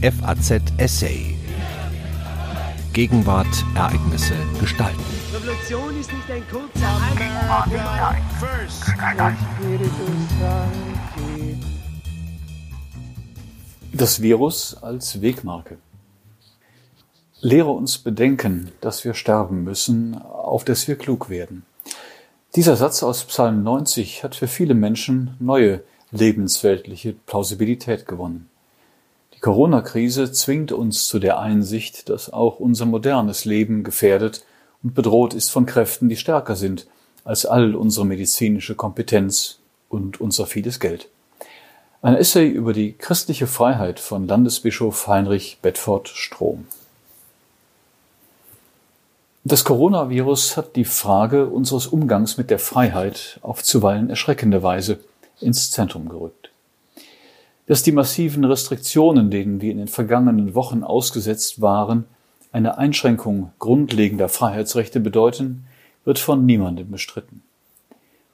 FAZ Essay. Gegenwart, Ereignisse, Gestalten. Revolution ist nicht ein kurzer Das Virus als Wegmarke. Lehre uns bedenken, dass wir sterben müssen, auf dass wir klug werden. Dieser Satz aus Psalm 90 hat für viele Menschen neue lebensweltliche Plausibilität gewonnen. Die Corona-Krise zwingt uns zu der Einsicht, dass auch unser modernes Leben gefährdet und bedroht ist von Kräften, die stärker sind als all unsere medizinische Kompetenz und unser vieles Geld. Ein Essay über die christliche Freiheit von Landesbischof Heinrich Bedford Strom. Das Coronavirus hat die Frage unseres Umgangs mit der Freiheit auf zuweilen erschreckende Weise ins Zentrum gerückt. Dass die massiven Restriktionen, denen wir in den vergangenen Wochen ausgesetzt waren, eine Einschränkung grundlegender Freiheitsrechte bedeuten, wird von niemandem bestritten.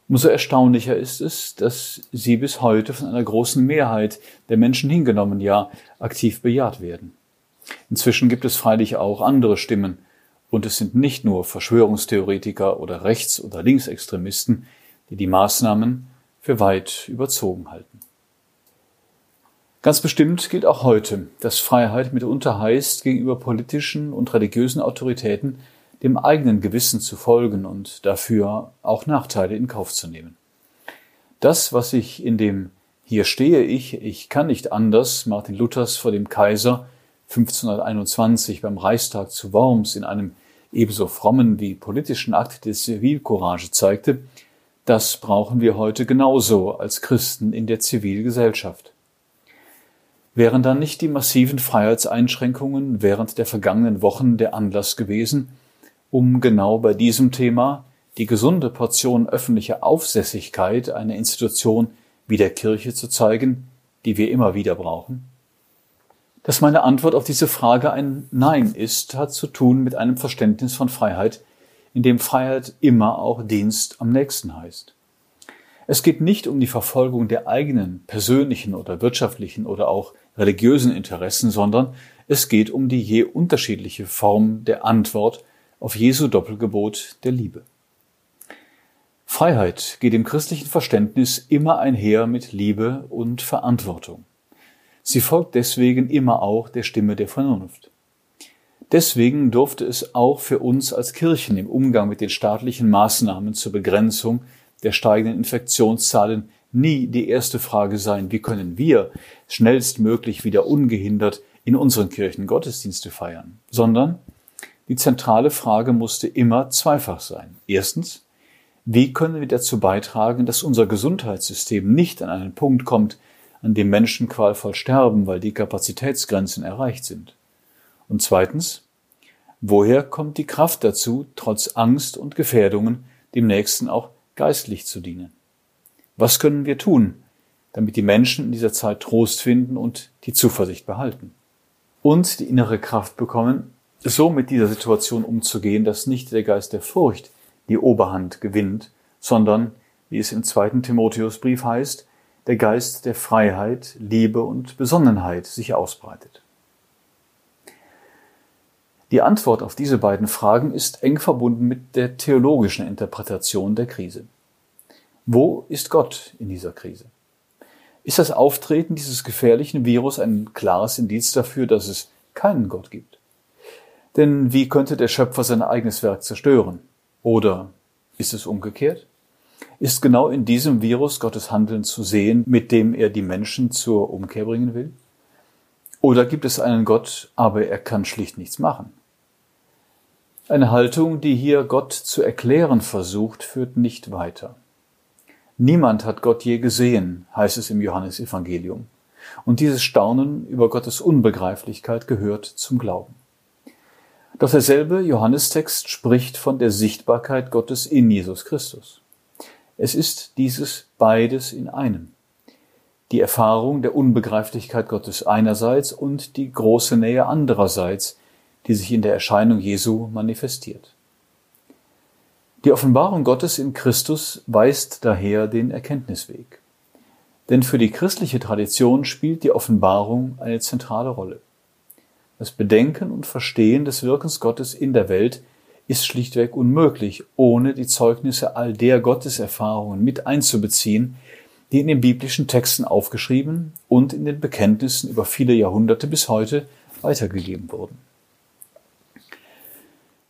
Umso erstaunlicher ist es, dass sie bis heute von einer großen Mehrheit der Menschen hingenommen, ja aktiv bejaht werden. Inzwischen gibt es freilich auch andere Stimmen, und es sind nicht nur Verschwörungstheoretiker oder Rechts- oder Linksextremisten, die die Maßnahmen für weit überzogen halten. Ganz bestimmt gilt auch heute, dass Freiheit mitunter heißt, gegenüber politischen und religiösen Autoritäten dem eigenen Gewissen zu folgen und dafür auch Nachteile in Kauf zu nehmen. Das, was sich in dem Hier stehe ich, ich kann nicht anders Martin Luthers vor dem Kaiser 1521 beim Reichstag zu Worms in einem ebenso frommen wie politischen Akt der Zivilcourage zeigte, das brauchen wir heute genauso als Christen in der Zivilgesellschaft. Wären dann nicht die massiven Freiheitseinschränkungen während der vergangenen Wochen der Anlass gewesen, um genau bei diesem Thema die gesunde Portion öffentlicher Aufsässigkeit einer Institution wie der Kirche zu zeigen, die wir immer wieder brauchen? Dass meine Antwort auf diese Frage ein Nein ist, hat zu tun mit einem Verständnis von Freiheit, in dem Freiheit immer auch Dienst am nächsten heißt. Es geht nicht um die Verfolgung der eigenen persönlichen oder wirtschaftlichen oder auch religiösen Interessen, sondern es geht um die je unterschiedliche Form der Antwort auf Jesu Doppelgebot der Liebe. Freiheit geht im christlichen Verständnis immer einher mit Liebe und Verantwortung. Sie folgt deswegen immer auch der Stimme der Vernunft. Deswegen durfte es auch für uns als Kirchen im Umgang mit den staatlichen Maßnahmen zur Begrenzung der steigenden Infektionszahlen nie die erste Frage sein, wie können wir schnellstmöglich wieder ungehindert in unseren Kirchen Gottesdienste feiern, sondern die zentrale Frage musste immer zweifach sein. Erstens, wie können wir dazu beitragen, dass unser Gesundheitssystem nicht an einen Punkt kommt, an dem Menschen qualvoll sterben, weil die Kapazitätsgrenzen erreicht sind? Und zweitens, woher kommt die Kraft dazu, trotz Angst und Gefährdungen dem Nächsten auch geistlich zu dienen? Was können wir tun, damit die Menschen in dieser Zeit Trost finden und die Zuversicht behalten? Und die innere Kraft bekommen, so mit dieser Situation umzugehen, dass nicht der Geist der Furcht die Oberhand gewinnt, sondern, wie es im zweiten Timotheusbrief heißt, der Geist der Freiheit, Liebe und Besonnenheit sich ausbreitet. Die Antwort auf diese beiden Fragen ist eng verbunden mit der theologischen Interpretation der Krise. Wo ist Gott in dieser Krise? Ist das Auftreten dieses gefährlichen Virus ein klares Indiz dafür, dass es keinen Gott gibt? Denn wie könnte der Schöpfer sein eigenes Werk zerstören? Oder ist es umgekehrt? Ist genau in diesem Virus Gottes Handeln zu sehen, mit dem er die Menschen zur Umkehr bringen will? Oder gibt es einen Gott, aber er kann schlicht nichts machen? Eine Haltung, die hier Gott zu erklären versucht, führt nicht weiter. Niemand hat Gott je gesehen, heißt es im Johannesevangelium. Und dieses Staunen über Gottes Unbegreiflichkeit gehört zum Glauben. Doch derselbe Johannestext spricht von der Sichtbarkeit Gottes in Jesus Christus. Es ist dieses beides in einem. Die Erfahrung der Unbegreiflichkeit Gottes einerseits und die große Nähe andererseits, die sich in der Erscheinung Jesu manifestiert. Die Offenbarung Gottes in Christus weist daher den Erkenntnisweg. Denn für die christliche Tradition spielt die Offenbarung eine zentrale Rolle. Das Bedenken und Verstehen des Wirkens Gottes in der Welt ist schlichtweg unmöglich, ohne die Zeugnisse all der Gotteserfahrungen mit einzubeziehen, die in den biblischen Texten aufgeschrieben und in den Bekenntnissen über viele Jahrhunderte bis heute weitergegeben wurden.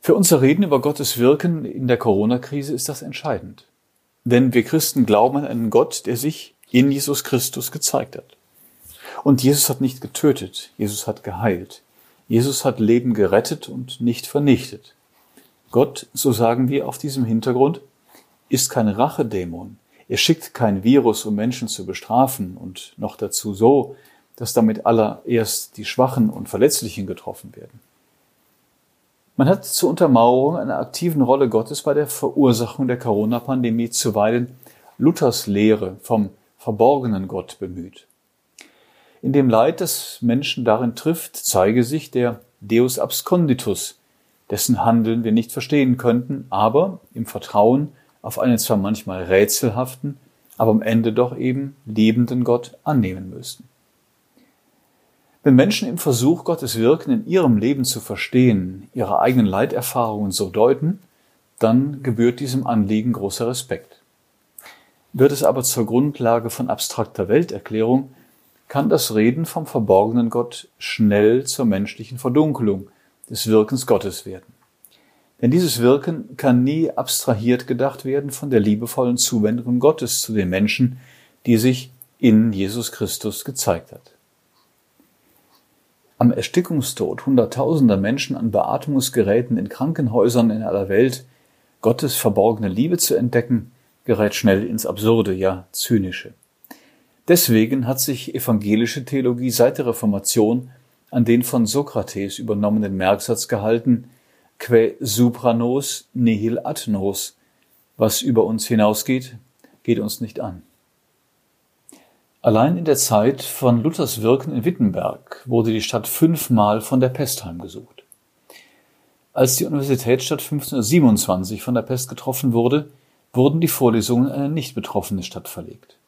Für unser Reden über Gottes Wirken in der Corona-Krise ist das entscheidend. Denn wir Christen glauben an einen Gott, der sich in Jesus Christus gezeigt hat. Und Jesus hat nicht getötet, Jesus hat geheilt. Jesus hat Leben gerettet und nicht vernichtet. Gott, so sagen wir auf diesem Hintergrund, ist kein Rachedämon. Er schickt kein Virus, um Menschen zu bestrafen und noch dazu so, dass damit allererst die Schwachen und Verletzlichen getroffen werden. Man hat zur Untermauerung einer aktiven Rolle Gottes bei der Verursachung der Corona-Pandemie zuweilen Luthers Lehre vom verborgenen Gott bemüht. In dem Leid, das Menschen darin trifft, zeige sich der Deus absconditus, dessen Handeln wir nicht verstehen könnten, aber im Vertrauen auf einen zwar manchmal rätselhaften, aber am Ende doch eben liebenden Gott annehmen müssten. Wenn Menschen im Versuch, Gottes Wirken in ihrem Leben zu verstehen, ihre eigenen Leiterfahrungen so deuten, dann gebührt diesem Anliegen großer Respekt. Wird es aber zur Grundlage von abstrakter Welterklärung, kann das Reden vom verborgenen Gott schnell zur menschlichen Verdunkelung des Wirkens Gottes werden. Denn dieses Wirken kann nie abstrahiert gedacht werden von der liebevollen Zuwendung Gottes zu den Menschen, die sich in Jesus Christus gezeigt hat am Erstickungstod hunderttausender Menschen an Beatmungsgeräten in Krankenhäusern in aller Welt Gottes verborgene Liebe zu entdecken, gerät schnell ins Absurde, ja zynische. Deswegen hat sich evangelische Theologie seit der Reformation an den von Sokrates übernommenen Merksatz gehalten, que supranos nihil ad nos, was über uns hinausgeht, geht uns nicht an. Allein in der Zeit von Luthers Wirken in Wittenberg wurde die Stadt fünfmal von der Pest heimgesucht. Als die Universitätsstadt 1527 von der Pest getroffen wurde, wurden die Vorlesungen in eine nicht betroffene Stadt verlegt.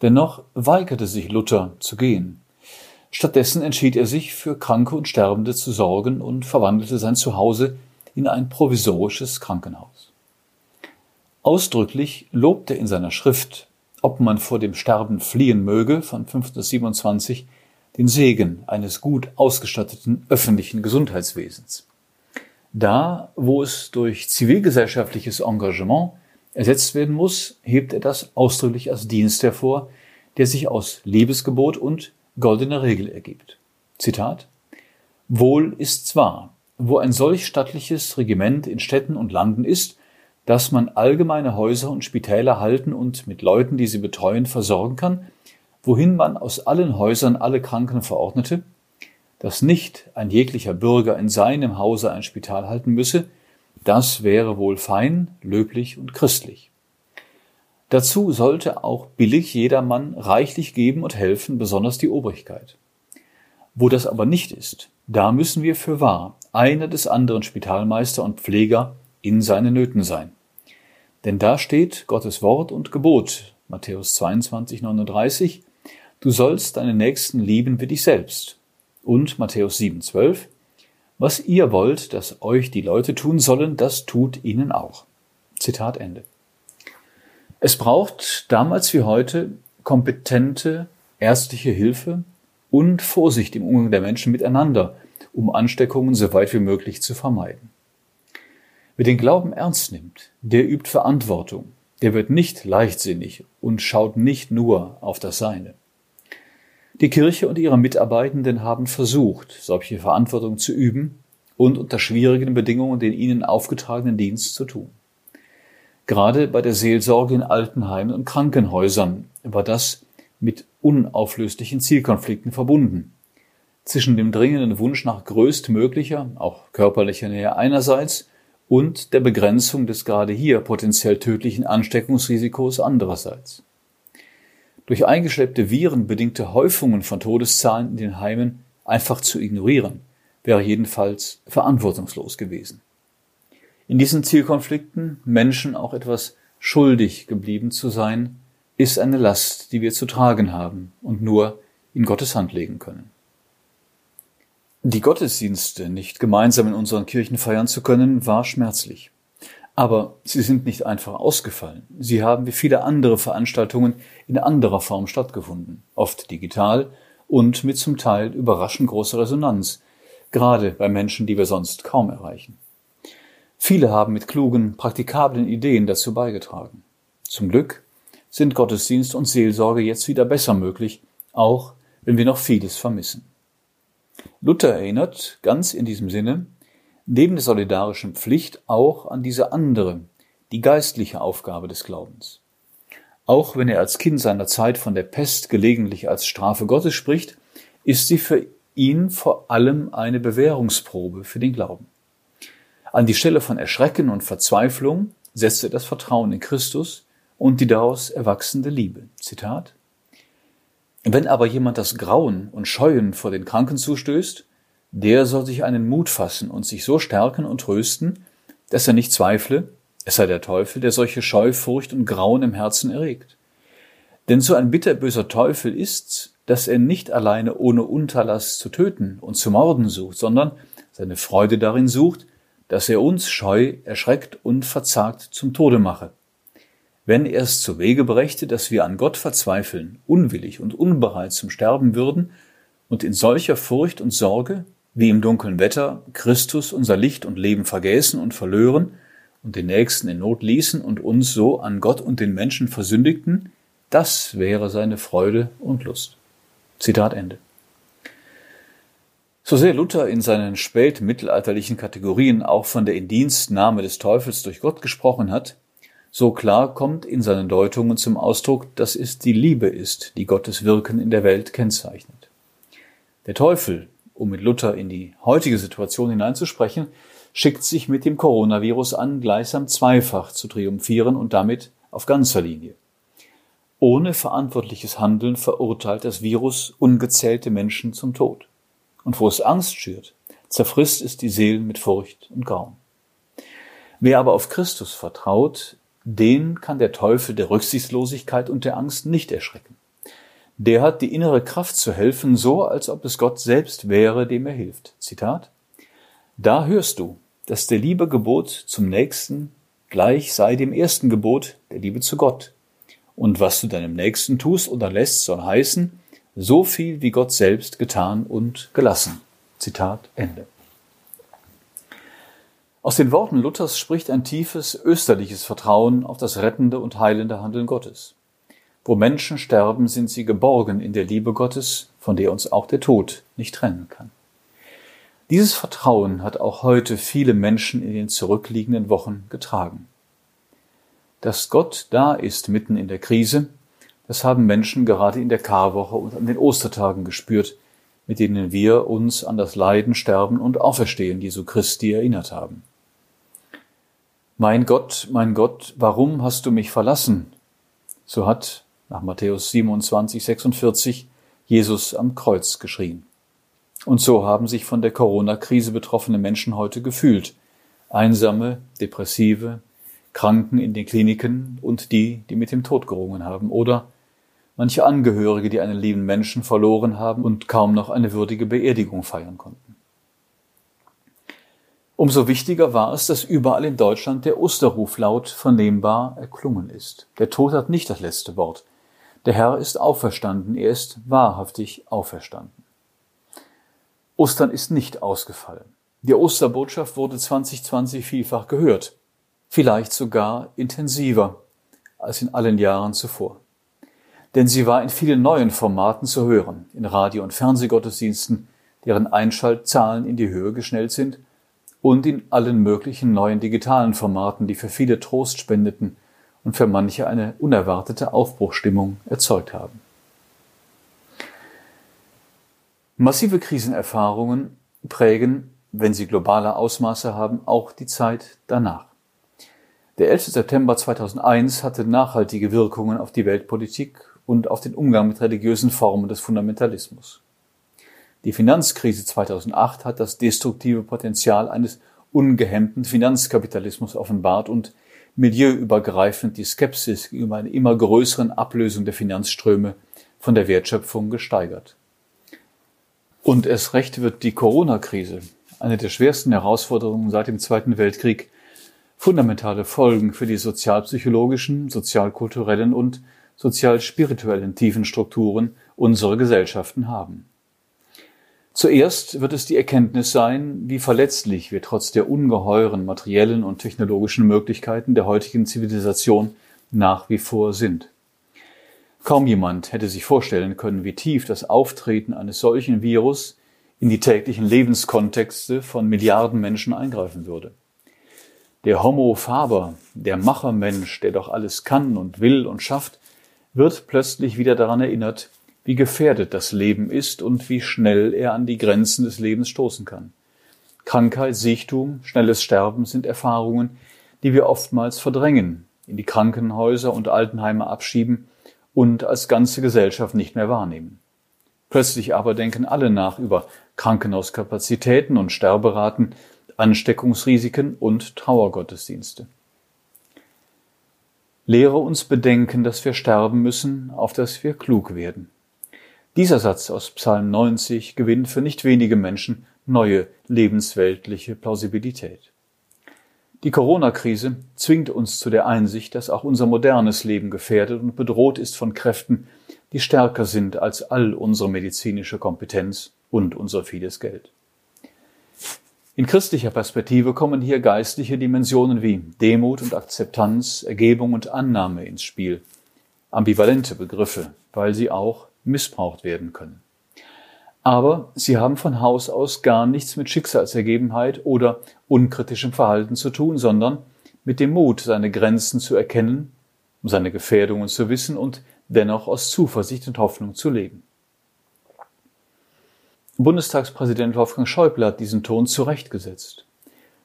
Dennoch weigerte sich Luther zu gehen. Stattdessen entschied er sich, für Kranke und Sterbende zu sorgen und verwandelte sein Zuhause in ein provisorisches Krankenhaus. Ausdrücklich lobt er in seiner Schrift ob man vor dem Sterben fliehen möge, von 1527, den Segen eines gut ausgestatteten öffentlichen Gesundheitswesens. Da, wo es durch zivilgesellschaftliches Engagement ersetzt werden muss, hebt er das ausdrücklich als Dienst hervor, der sich aus Liebesgebot und goldener Regel ergibt. Zitat Wohl ist zwar, wo ein solch stattliches Regiment in Städten und Landen ist, dass man allgemeine Häuser und Spitäler halten und mit Leuten, die sie betreuen, versorgen kann, wohin man aus allen Häusern alle Kranken verordnete, dass nicht ein jeglicher Bürger in seinem Hause ein Spital halten müsse, das wäre wohl fein, löblich und christlich. Dazu sollte auch billig jedermann reichlich geben und helfen, besonders die Obrigkeit. Wo das aber nicht ist, da müssen wir für wahr einer des anderen Spitalmeister und Pfleger in seinen Nöten sein. Denn da steht Gottes Wort und Gebot, Matthäus 22, 39, du sollst deinen Nächsten lieben wie dich selbst. Und Matthäus 7, 12, was ihr wollt, dass euch die Leute tun sollen, das tut ihnen auch. Zitat Ende. Es braucht damals wie heute kompetente ärztliche Hilfe und Vorsicht im Umgang der Menschen miteinander, um Ansteckungen so weit wie möglich zu vermeiden. Wer den Glauben ernst nimmt, der übt Verantwortung, der wird nicht leichtsinnig und schaut nicht nur auf das Seine. Die Kirche und ihre Mitarbeitenden haben versucht, solche Verantwortung zu üben und unter schwierigen Bedingungen den ihnen aufgetragenen Dienst zu tun. Gerade bei der Seelsorge in Altenheimen und Krankenhäusern war das mit unauflöslichen Zielkonflikten verbunden. Zwischen dem dringenden Wunsch nach größtmöglicher, auch körperlicher Nähe einerseits und der Begrenzung des gerade hier potenziell tödlichen Ansteckungsrisikos andererseits. Durch eingeschleppte Viren bedingte Häufungen von Todeszahlen in den Heimen einfach zu ignorieren, wäre jedenfalls verantwortungslos gewesen. In diesen Zielkonflikten Menschen auch etwas schuldig geblieben zu sein, ist eine Last, die wir zu tragen haben und nur in Gottes Hand legen können. Die Gottesdienste nicht gemeinsam in unseren Kirchen feiern zu können, war schmerzlich. Aber sie sind nicht einfach ausgefallen. Sie haben wie viele andere Veranstaltungen in anderer Form stattgefunden, oft digital und mit zum Teil überraschend großer Resonanz, gerade bei Menschen, die wir sonst kaum erreichen. Viele haben mit klugen, praktikablen Ideen dazu beigetragen. Zum Glück sind Gottesdienst und Seelsorge jetzt wieder besser möglich, auch wenn wir noch vieles vermissen. Luther erinnert ganz in diesem Sinne neben der solidarischen Pflicht auch an diese andere, die geistliche Aufgabe des Glaubens. Auch wenn er als Kind seiner Zeit von der Pest gelegentlich als Strafe Gottes spricht, ist sie für ihn vor allem eine Bewährungsprobe für den Glauben. An die Stelle von Erschrecken und Verzweiflung setzt er das Vertrauen in Christus und die daraus erwachsende Liebe. Zitat wenn aber jemand das Grauen und Scheuen vor den Kranken zustößt, der soll sich einen Mut fassen und sich so stärken und trösten, dass er nicht zweifle, es sei der Teufel, der solche Scheu, Furcht und Grauen im Herzen erregt. Denn so ein bitterböser Teufel ist's, dass er nicht alleine ohne Unterlass zu töten und zu morden sucht, sondern seine Freude darin sucht, dass er uns scheu, erschreckt und verzagt zum Tode mache wenn er es zu Wege brächte, dass wir an Gott verzweifeln, unwillig und unbereit zum Sterben würden und in solcher Furcht und Sorge, wie im dunklen Wetter, Christus unser Licht und Leben vergäßen und verlören und den Nächsten in Not ließen und uns so an Gott und den Menschen versündigten, das wäre seine Freude und Lust. Zitat Ende. So sehr Luther in seinen spätmittelalterlichen Kategorien auch von der Indienstnahme des Teufels durch Gott gesprochen hat, so klar kommt in seinen Deutungen zum Ausdruck, dass es die Liebe ist, die Gottes Wirken in der Welt kennzeichnet. Der Teufel, um mit Luther in die heutige Situation hineinzusprechen, schickt sich mit dem Coronavirus an, gleichsam zweifach zu triumphieren und damit auf ganzer Linie. Ohne verantwortliches Handeln verurteilt das Virus ungezählte Menschen zum Tod. Und wo es Angst schürt, zerfrisst es die Seelen mit Furcht und Grauen. Wer aber auf Christus vertraut, den kann der Teufel der Rücksichtslosigkeit und der Angst nicht erschrecken. Der hat die innere Kraft zu helfen, so als ob es Gott selbst wäre, dem er hilft. Zitat. Da hörst du, dass der Liebe Gebot zum Nächsten gleich sei dem ersten Gebot der Liebe zu Gott. Und was du deinem Nächsten tust oder lässt, soll heißen, so viel wie Gott selbst getan und gelassen. Zitat Ende. Aus den Worten Luthers spricht ein tiefes österliches Vertrauen auf das rettende und heilende Handeln Gottes. Wo Menschen sterben, sind sie geborgen in der Liebe Gottes, von der uns auch der Tod nicht trennen kann. Dieses Vertrauen hat auch heute viele Menschen in den zurückliegenden Wochen getragen. Dass Gott da ist mitten in der Krise, das haben Menschen gerade in der Karwoche und an den Ostertagen gespürt, mit denen wir uns an das Leiden, Sterben und Auferstehen Jesu Christi erinnert haben. Mein Gott, mein Gott, warum hast du mich verlassen? So hat nach Matthäus 27, 46 Jesus am Kreuz geschrien. Und so haben sich von der Corona-Krise betroffene Menschen heute gefühlt. Einsame, depressive, Kranken in den Kliniken und die, die mit dem Tod gerungen haben. Oder manche Angehörige, die einen lieben Menschen verloren haben und kaum noch eine würdige Beerdigung feiern konnten. Umso wichtiger war es, dass überall in Deutschland der Osterruflaut vernehmbar erklungen ist. Der Tod hat nicht das letzte Wort. Der Herr ist auferstanden, er ist wahrhaftig auferstanden. Ostern ist nicht ausgefallen. Die Osterbotschaft wurde 2020 vielfach gehört, vielleicht sogar intensiver als in allen Jahren zuvor. Denn sie war in vielen neuen Formaten zu hören, in Radio- und Fernsehgottesdiensten, deren Einschaltzahlen in die Höhe geschnellt sind und in allen möglichen neuen digitalen Formaten, die für viele Trost spendeten und für manche eine unerwartete Aufbruchstimmung erzeugt haben. Massive Krisenerfahrungen prägen, wenn sie globale Ausmaße haben, auch die Zeit danach. Der 11. September 2001 hatte nachhaltige Wirkungen auf die Weltpolitik und auf den Umgang mit religiösen Formen des Fundamentalismus. Die Finanzkrise 2008 hat das destruktive Potenzial eines ungehemmten Finanzkapitalismus offenbart und milieuübergreifend die Skepsis gegenüber einer immer größeren Ablösung der Finanzströme von der Wertschöpfung gesteigert. Und erst recht wird die Corona-Krise, eine der schwersten Herausforderungen seit dem Zweiten Weltkrieg, fundamentale Folgen für die sozialpsychologischen, sozialkulturellen und sozial-spirituellen tiefen Strukturen unserer Gesellschaften haben. Zuerst wird es die Erkenntnis sein, wie verletzlich wir trotz der ungeheuren materiellen und technologischen Möglichkeiten der heutigen Zivilisation nach wie vor sind. Kaum jemand hätte sich vorstellen können, wie tief das Auftreten eines solchen Virus in die täglichen Lebenskontexte von Milliarden Menschen eingreifen würde. Der Homo faber, der Machermensch, der doch alles kann und will und schafft, wird plötzlich wieder daran erinnert, wie gefährdet das Leben ist und wie schnell er an die Grenzen des Lebens stoßen kann. Krankheit, Sichtum, schnelles Sterben sind Erfahrungen, die wir oftmals verdrängen, in die Krankenhäuser und Altenheime abschieben und als ganze Gesellschaft nicht mehr wahrnehmen. Plötzlich aber denken alle nach über Krankenhauskapazitäten und Sterberaten, Ansteckungsrisiken und Trauergottesdienste. Lehre uns bedenken, dass wir sterben müssen, auf dass wir klug werden. Dieser Satz aus Psalm 90 gewinnt für nicht wenige Menschen neue lebensweltliche Plausibilität. Die Corona-Krise zwingt uns zu der Einsicht, dass auch unser modernes Leben gefährdet und bedroht ist von Kräften, die stärker sind als all unsere medizinische Kompetenz und unser vieles Geld. In christlicher Perspektive kommen hier geistliche Dimensionen wie Demut und Akzeptanz, Ergebung und Annahme ins Spiel. Ambivalente Begriffe, weil sie auch missbraucht werden können. Aber sie haben von Haus aus gar nichts mit Schicksalsergebenheit oder unkritischem Verhalten zu tun, sondern mit dem Mut, seine Grenzen zu erkennen, um seine Gefährdungen zu wissen und dennoch aus Zuversicht und Hoffnung zu leben. Bundestagspräsident Wolfgang Schäuble hat diesen Ton zurechtgesetzt.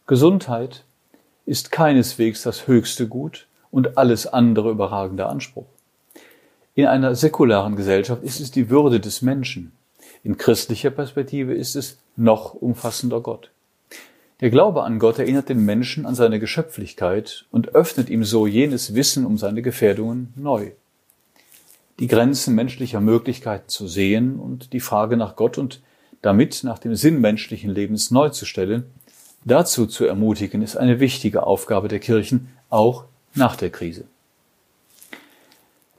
Gesundheit ist keineswegs das höchste Gut und alles andere überragende Anspruch. In einer säkularen Gesellschaft ist es die Würde des Menschen, in christlicher Perspektive ist es noch umfassender Gott. Der Glaube an Gott erinnert den Menschen an seine Geschöpflichkeit und öffnet ihm so jenes Wissen um seine Gefährdungen neu. Die Grenzen menschlicher Möglichkeiten zu sehen und die Frage nach Gott und damit nach dem Sinn menschlichen Lebens neu zu stellen, dazu zu ermutigen, ist eine wichtige Aufgabe der Kirchen, auch nach der Krise.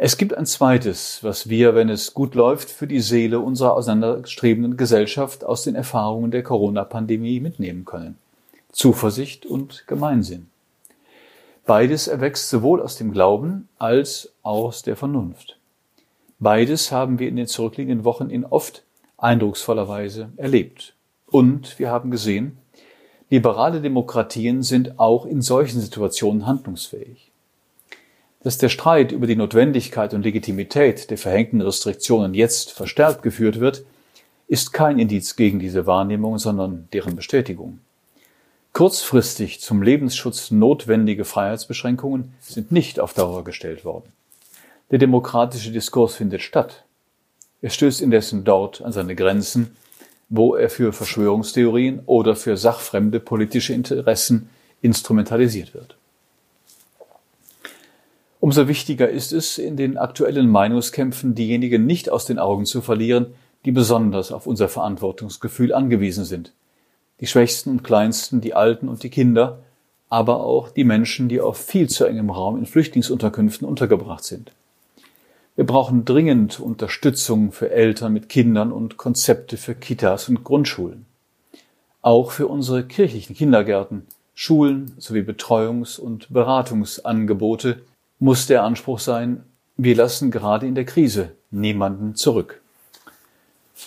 Es gibt ein zweites, was wir, wenn es gut läuft, für die Seele unserer auseinanderstrebenden Gesellschaft aus den Erfahrungen der Corona-Pandemie mitnehmen können. Zuversicht und Gemeinsinn. Beides erwächst sowohl aus dem Glauben als aus der Vernunft. Beides haben wir in den zurückliegenden Wochen in oft eindrucksvoller Weise erlebt. Und wir haben gesehen, liberale Demokratien sind auch in solchen Situationen handlungsfähig. Dass der Streit über die Notwendigkeit und Legitimität der verhängten Restriktionen jetzt verstärkt geführt wird, ist kein Indiz gegen diese Wahrnehmung, sondern deren Bestätigung. Kurzfristig zum Lebensschutz notwendige Freiheitsbeschränkungen sind nicht auf Dauer gestellt worden. Der demokratische Diskurs findet statt. Er stößt indessen dort an seine Grenzen, wo er für Verschwörungstheorien oder für sachfremde politische Interessen instrumentalisiert wird. Umso wichtiger ist es, in den aktuellen Meinungskämpfen diejenigen nicht aus den Augen zu verlieren, die besonders auf unser Verantwortungsgefühl angewiesen sind. Die Schwächsten und Kleinsten, die Alten und die Kinder, aber auch die Menschen, die auf viel zu engem Raum in Flüchtlingsunterkünften untergebracht sind. Wir brauchen dringend Unterstützung für Eltern mit Kindern und Konzepte für Kitas und Grundschulen. Auch für unsere kirchlichen Kindergärten, Schulen sowie Betreuungs- und Beratungsangebote muss der Anspruch sein, wir lassen gerade in der Krise niemanden zurück.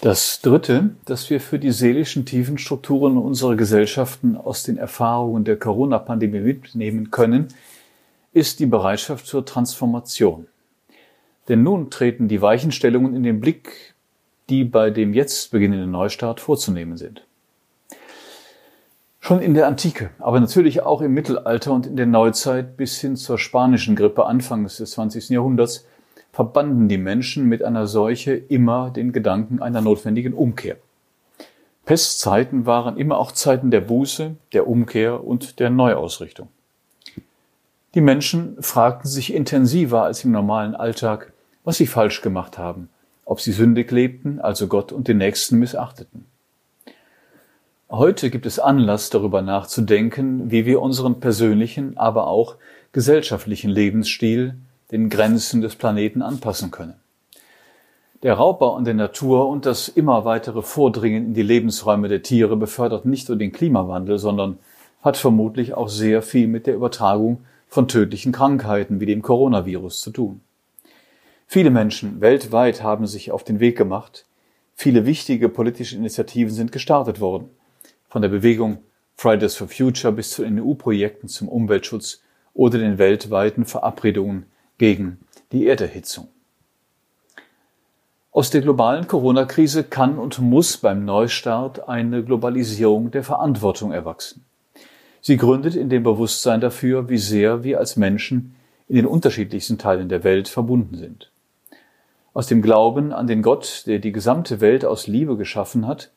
Das Dritte, das wir für die seelischen tiefen Strukturen unserer Gesellschaften aus den Erfahrungen der Corona-Pandemie mitnehmen können, ist die Bereitschaft zur Transformation. Denn nun treten die Weichenstellungen in den Blick, die bei dem jetzt beginnenden Neustart vorzunehmen sind. Schon in der Antike, aber natürlich auch im Mittelalter und in der Neuzeit bis hin zur spanischen Grippe Anfangs des 20. Jahrhunderts verbanden die Menschen mit einer Seuche immer den Gedanken einer notwendigen Umkehr. Pestzeiten waren immer auch Zeiten der Buße, der Umkehr und der Neuausrichtung. Die Menschen fragten sich intensiver als im normalen Alltag, was sie falsch gemacht haben ob sie sündig lebten, also Gott und den Nächsten missachteten. Heute gibt es Anlass, darüber nachzudenken, wie wir unseren persönlichen, aber auch gesellschaftlichen Lebensstil den Grenzen des Planeten anpassen können. Der Raubbau an der Natur und das immer weitere Vordringen in die Lebensräume der Tiere befördert nicht nur den Klimawandel, sondern hat vermutlich auch sehr viel mit der Übertragung von tödlichen Krankheiten wie dem Coronavirus zu tun. Viele Menschen weltweit haben sich auf den Weg gemacht, viele wichtige politische Initiativen sind gestartet worden, von der Bewegung Fridays for Future bis zu den EU-Projekten zum Umweltschutz oder den weltweiten Verabredungen gegen die Erderhitzung. Aus der globalen Corona-Krise kann und muss beim Neustart eine Globalisierung der Verantwortung erwachsen. Sie gründet in dem Bewusstsein dafür, wie sehr wir als Menschen in den unterschiedlichsten Teilen der Welt verbunden sind. Aus dem Glauben an den Gott, der die gesamte Welt aus Liebe geschaffen hat,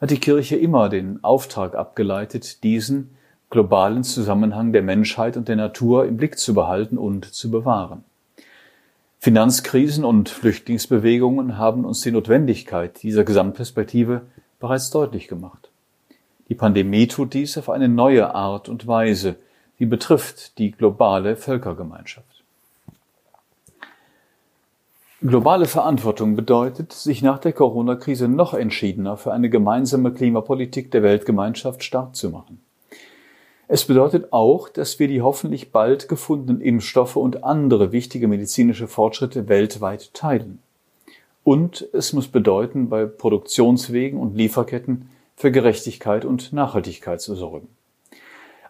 hat die Kirche immer den Auftrag abgeleitet, diesen globalen Zusammenhang der Menschheit und der Natur im Blick zu behalten und zu bewahren. Finanzkrisen und Flüchtlingsbewegungen haben uns die Notwendigkeit dieser Gesamtperspektive bereits deutlich gemacht. Die Pandemie tut dies auf eine neue Art und Weise. Sie betrifft die globale Völkergemeinschaft. Globale Verantwortung bedeutet, sich nach der Corona-Krise noch entschiedener für eine gemeinsame Klimapolitik der Weltgemeinschaft stark zu machen. Es bedeutet auch, dass wir die hoffentlich bald gefundenen Impfstoffe und andere wichtige medizinische Fortschritte weltweit teilen. Und es muss bedeuten, bei Produktionswegen und Lieferketten für Gerechtigkeit und Nachhaltigkeit zu sorgen.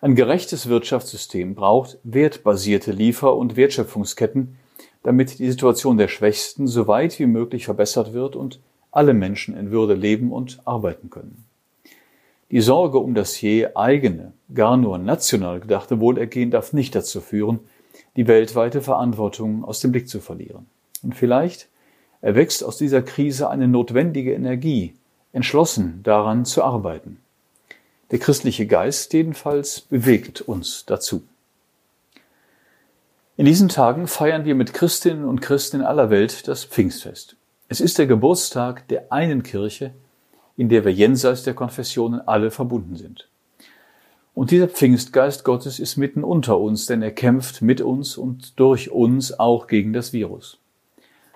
Ein gerechtes Wirtschaftssystem braucht wertbasierte Liefer- und Wertschöpfungsketten, damit die Situation der Schwächsten so weit wie möglich verbessert wird und alle Menschen in Würde leben und arbeiten können. Die Sorge um das je eigene, gar nur national gedachte Wohlergehen darf nicht dazu führen, die weltweite Verantwortung aus dem Blick zu verlieren. Und vielleicht erwächst aus dieser Krise eine notwendige Energie, entschlossen daran zu arbeiten. Der christliche Geist jedenfalls bewegt uns dazu. In diesen Tagen feiern wir mit Christinnen und Christen in aller Welt das Pfingstfest. Es ist der Geburtstag der einen Kirche, in der wir jenseits der Konfessionen alle verbunden sind. Und dieser Pfingstgeist Gottes ist mitten unter uns, denn er kämpft mit uns und durch uns auch gegen das Virus.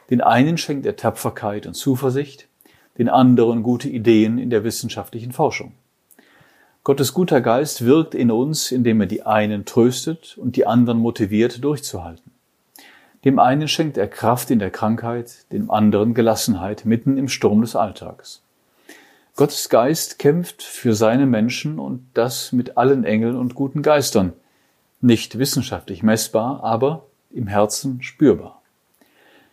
Den einen schenkt er Tapferkeit und Zuversicht, den anderen gute Ideen in der wissenschaftlichen Forschung. Gottes guter Geist wirkt in uns, indem er die einen tröstet und die anderen motiviert, durchzuhalten. Dem einen schenkt er Kraft in der Krankheit, dem anderen Gelassenheit mitten im Sturm des Alltags. Gottes Geist kämpft für seine Menschen und das mit allen Engeln und guten Geistern. Nicht wissenschaftlich messbar, aber im Herzen spürbar.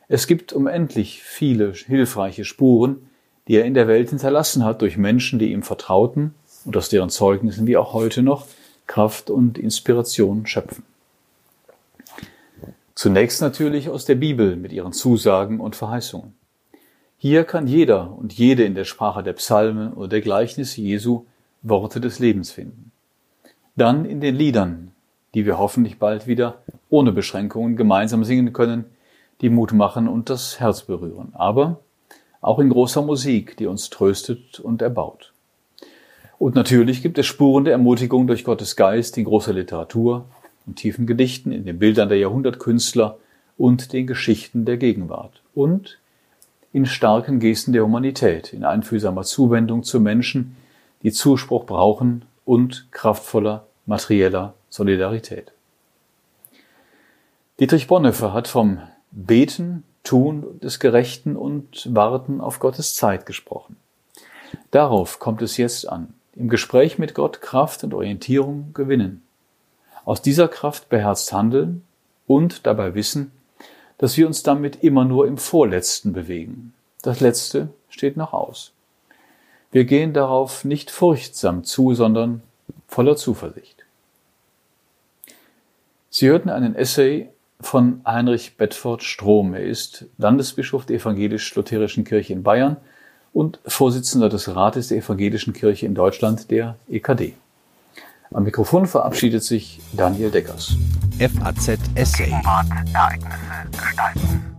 Es gibt unendlich viele hilfreiche Spuren, die er in der Welt hinterlassen hat durch Menschen, die ihm vertrauten und aus deren Zeugnissen wir auch heute noch Kraft und Inspiration schöpfen. Zunächst natürlich aus der Bibel mit ihren Zusagen und Verheißungen. Hier kann jeder und jede in der Sprache der Psalmen oder der Gleichnisse Jesu Worte des Lebens finden. Dann in den Liedern, die wir hoffentlich bald wieder ohne Beschränkungen gemeinsam singen können, die Mut machen und das Herz berühren. Aber auch in großer Musik, die uns tröstet und erbaut. Und natürlich gibt es Spuren der Ermutigung durch Gottes Geist in großer Literatur und tiefen Gedichten, in den Bildern der Jahrhundertkünstler und den Geschichten der Gegenwart. Und in starken Gesten der Humanität, in einfühlsamer Zuwendung zu Menschen, die Zuspruch brauchen und kraftvoller materieller Solidarität. Dietrich Bonhoeffer hat vom Beten, Tun des Gerechten und Warten auf Gottes Zeit gesprochen. Darauf kommt es jetzt an. Im Gespräch mit Gott Kraft und Orientierung gewinnen. Aus dieser Kraft beherzt handeln und dabei wissen, dass wir uns damit immer nur im Vorletzten bewegen. Das Letzte steht noch aus. Wir gehen darauf nicht furchtsam zu, sondern voller Zuversicht. Sie hörten einen Essay von Heinrich Bedford Strom. Er ist Landesbischof der Evangelisch-Lutherischen Kirche in Bayern und Vorsitzender des Rates der Evangelischen Kirche in Deutschland, der EKD. Am Mikrofon verabschiedet sich Daniel Deckers. FAZ Essay. Ereignisse gestalten.